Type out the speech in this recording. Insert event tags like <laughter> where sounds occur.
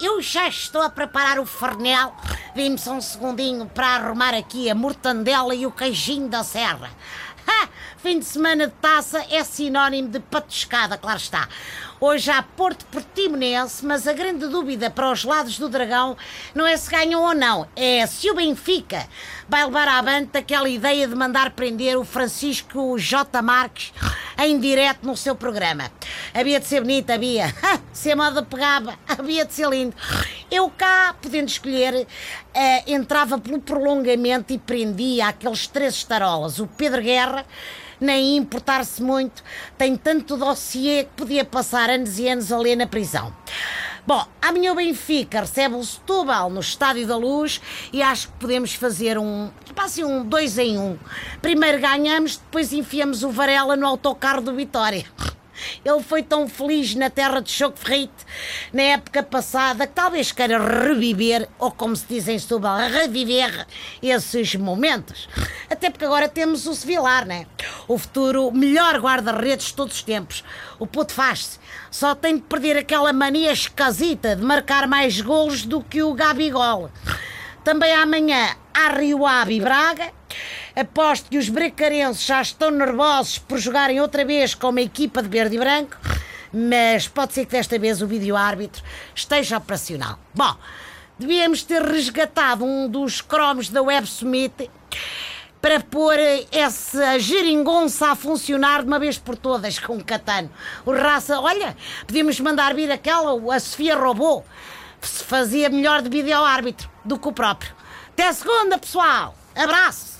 eu já estou a preparar o farnel. Vim-me só um segundinho para arrumar aqui a mortandela e o queijinho da serra. <laughs> Ha! Fim de semana de taça é sinónimo de patuscada, claro está. Hoje há Porto Portimonense, mas a grande dúvida para os lados do Dragão não é se ganham ou não, é se o Benfica vai levar à banda aquela ideia de mandar prender o Francisco J. Marques em direto no seu programa. Havia de ser bonito, havia. <laughs> Se a moda pegava, <laughs> havia de ser lindo. Eu cá, podendo escolher, eh, entrava pelo prolongamento e prendia aqueles três estarolas. O Pedro Guerra, nem importar-se muito, tem tanto dossiê que podia passar anos e anos a ler na prisão. Bom, amanhã o Benfica recebe o Setúbal no Estádio da Luz e acho que podemos fazer um, tipo assim, um dois em um. Primeiro ganhamos, depois enfiamos o Varela no autocarro do Vitória. Ele foi tão feliz na terra de Choco Ferrite na época passada que talvez queira reviver, ou como se diz em Setúbal, reviver esses momentos. Até porque agora temos o Sevilar, né? O futuro melhor guarda-redes de todos os tempos. O puto faz-se. Só tem de perder aquela mania esquisita de marcar mais golos do que o Gabigol. Também amanhã há Rio Ave e Braga. Aposto que os bracarenses já estão nervosos por jogarem outra vez com uma equipa de verde e branco, mas pode ser que desta vez o vídeo-árbitro esteja operacional. Bom, devíamos ter resgatado um dos cromos da Web Summit para pôr essa geringonça a funcionar de uma vez por todas com o Catano. O raça, olha, podíamos mandar vir aquela, a Sofia Robô, se fazia melhor de vídeo-árbitro do que o próprio. Até segunda, pessoal! Abraço!